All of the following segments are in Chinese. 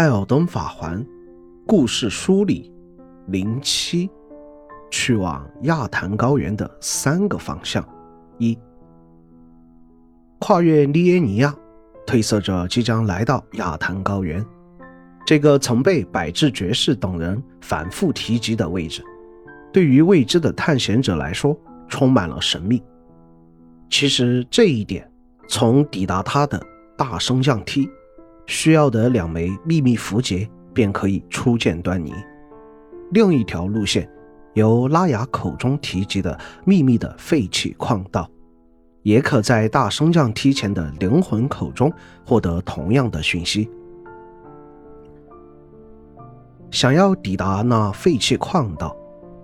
艾尔登法环故事梳理零七，去往亚坛高原的三个方向。一，跨越利耶尼亚，褪色者即将来到亚坛高原，这个曾被百智爵士等人反复提及的位置，对于未知的探险者来说，充满了神秘。其实这一点，从抵达他的大升降梯。需要的两枚秘密符节便可以初见端倪。另一条路线，由拉雅口中提及的秘密的废弃矿道，也可在大升降梯前的灵魂口中获得同样的讯息。想要抵达那废弃矿道，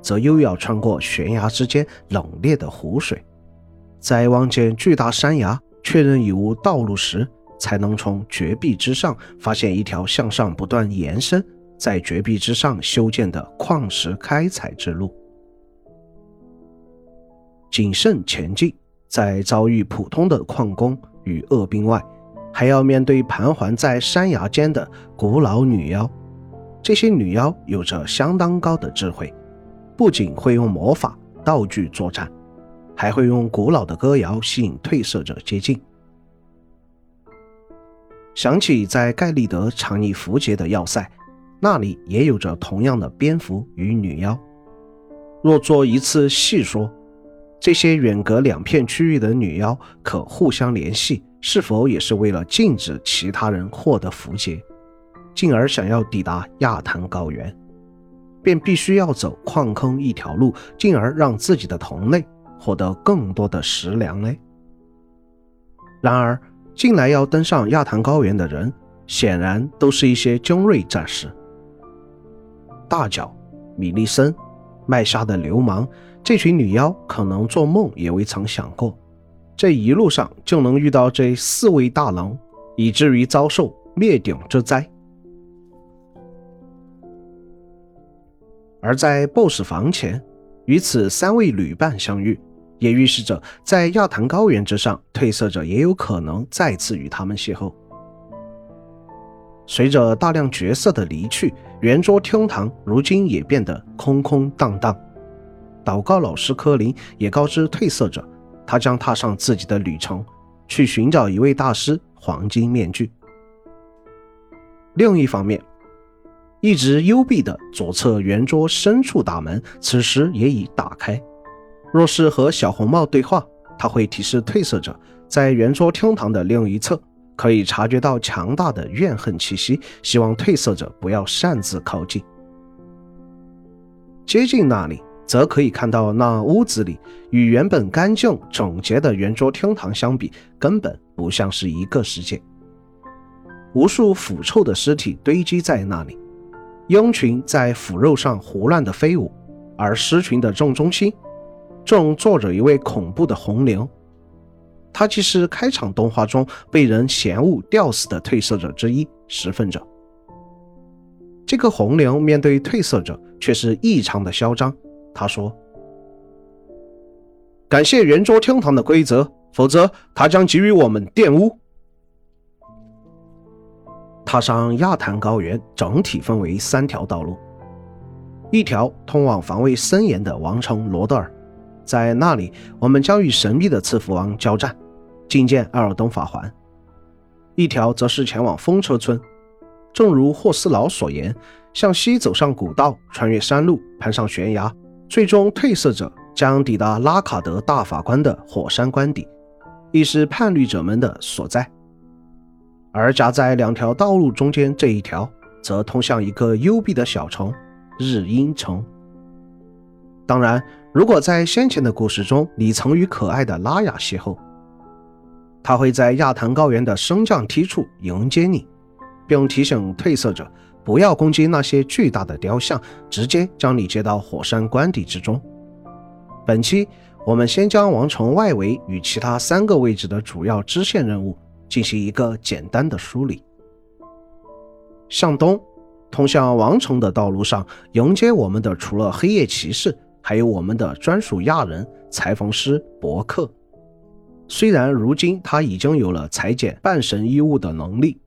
则又要穿过悬崖之间冷冽的湖水，在望见巨大山崖、确认已无道路时。才能从绝壁之上发现一条向上不断延伸，在绝壁之上修建的矿石开采之路。谨慎前进，在遭遇普通的矿工与恶兵外，还要面对盘桓在山崖间的古老女妖。这些女妖有着相当高的智慧，不仅会用魔法道具作战，还会用古老的歌谣吸引褪色者接近。想起在盖利德藏匿符节的要塞，那里也有着同样的蝙蝠与女妖。若做一次细说，这些远隔两片区域的女妖可互相联系，是否也是为了禁止其他人获得符节，进而想要抵达亚坛高原，便必须要走矿坑一条路，进而让自己的同类获得更多的食粮呢？然而。近来要登上亚坛高原的人，显然都是一些精锐战士。大脚、米利森、麦莎的流氓，这群女妖可能做梦也未曾想过，这一路上就能遇到这四位大郎，以至于遭受灭顶之灾。而在 BOSS 房前，与此三位旅伴相遇。也预示着，在亚坛高原之上，褪色者也有可能再次与他们邂逅。随着大量角色的离去，圆桌厅堂如今也变得空空荡荡。祷告老师柯林也告知褪色者，他将踏上自己的旅程，去寻找一位大师——黄金面具。另一方面，一直幽闭的左侧圆桌深处大门，此时也已打开。若是和小红帽对话，他会提示褪色者，在圆桌厅堂的另一侧可以察觉到强大的怨恨气息，希望褪色者不要擅自靠近。接近那里，则可以看到那屋子里与原本干净整洁的圆桌厅堂相比，根本不像是一个世界。无数腐臭的尸体堆积在那里，鹰群在腐肉上胡乱的飞舞，而尸群的正中心。正坐着一位恐怖的红灵，他既是开场动画中被人嫌恶吊死的褪色者之一十分者。这个红灵面对褪色者却是异常的嚣张。他说：“感谢圆桌厅堂的规则，否则他将给予我们玷污。”踏上亚坛高原，整体分为三条道路，一条通往防卫森严的王城罗德尔。在那里，我们将与神秘的赐福王交战，觐见艾尔登法环。一条则是前往风车村，正如霍斯劳所言，向西走上古道，穿越山路，攀上悬崖，最终褪色者将抵达拉卡德大法官的火山官邸，亦是叛逆者们的所在。而夹在两条道路中间这一条，则通向一个幽闭的小城——日阴城。当然。如果在先前的故事中，你曾与可爱的拉雅邂逅，他会在亚坛高原的升降梯处迎接你，并提醒褪色者不要攻击那些巨大的雕像，直接将你接到火山官邸之中。本期我们先将王城外围与其他三个位置的主要支线任务进行一个简单的梳理。向东，通向王城的道路上，迎接我们的除了黑夜骑士。还有我们的专属亚人裁缝师伯克，虽然如今他已经有了裁剪半神衣物的能力，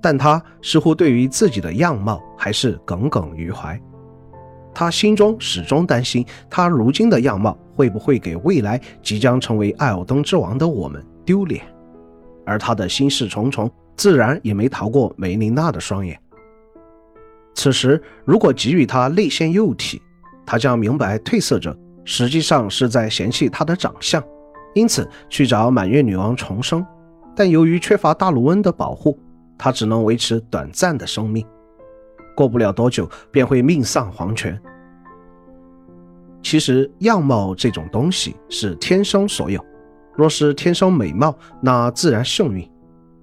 但他似乎对于自己的样貌还是耿耿于怀。他心中始终担心，他如今的样貌会不会给未来即将成为艾尔登之王的我们丢脸？而他的心事重重，自然也没逃过梅琳娜的双眼。此时，如果给予他内线幼体，他将明白褪色者实际上是在嫌弃他的长相，因此去找满月女王重生。但由于缺乏大卢恩的保护，他只能维持短暂的生命。过不了多久，便会命丧黄泉。其实，样貌这种东西是天生所有，若是天生美貌，那自然幸运，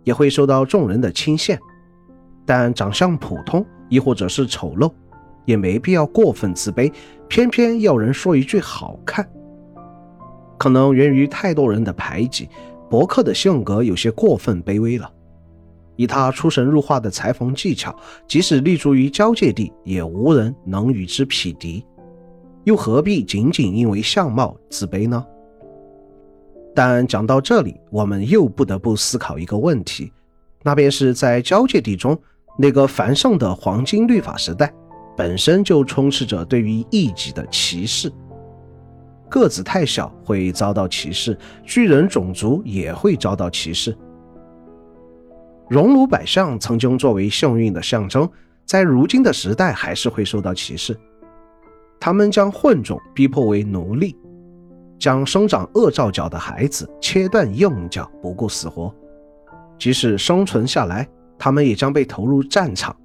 也会受到众人的倾羡。但长相普通，亦或者是丑陋，也没必要过分自卑，偏偏要人说一句好看。可能源于太多人的排挤，伯克的性格有些过分卑微了。以他出神入化的裁缝技巧，即使立足于交界地，也无人能与之匹敌。又何必仅仅因为相貌自卑呢？但讲到这里，我们又不得不思考一个问题，那便是在交界地中那个繁盛的黄金律法时代，本身就充斥着对于异己的歧视。个子太小会遭到歧视，巨人种族也会遭到歧视。熔炉百象曾经作为幸运的象征，在如今的时代还是会受到歧视。他们将混种逼迫为奴隶，将生长恶兆脚的孩子切断硬脚，不顾死活。即使生存下来，他们也将被投入战场，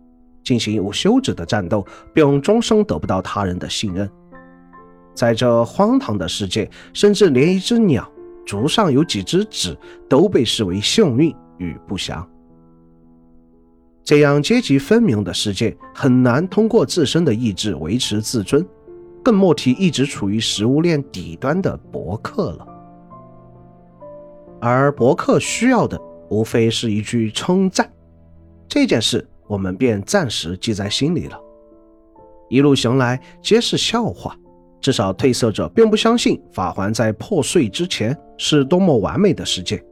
进行无休止的战斗，并终生得不到他人的信任。在这荒唐的世界，甚至连一只鸟足上有几只趾都被视为幸运与不祥。这样阶级分明的世界很难通过自身的意志维持自尊，更莫提一直处于食物链底端的伯克了。而伯克需要的无非是一句称赞，这件事我们便暂时记在心里了。一路行来皆是笑话，至少褪色者并不相信法环在破碎之前是多么完美的世界。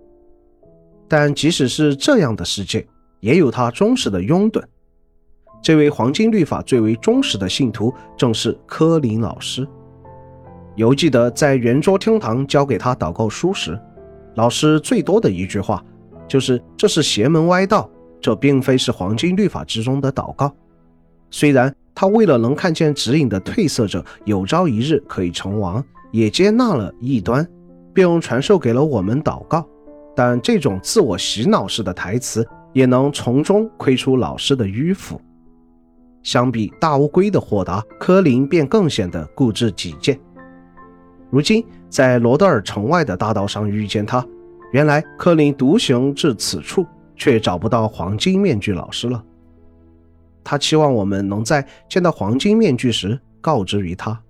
但即使是这样的世界，也有他忠实的拥趸。这位黄金律法最为忠实的信徒正是科林老师。犹记得在圆桌厅堂交给他祷告书时，老师最多的一句话就是：“这是邪门歪道，这并非是黄金律法之中的祷告。”虽然他为了能看见指引的褪色者有朝一日可以成王，也接纳了异端，并传授给了我们祷告，但这种自我洗脑式的台词。也能从中窥出老师的迂腐。相比大乌龟的豁达，柯林便更显得固执己见。如今在罗德尔城外的大道上遇见他，原来柯林独行至此处，却找不到黄金面具老师了。他期望我们能在见到黄金面具时告知于他。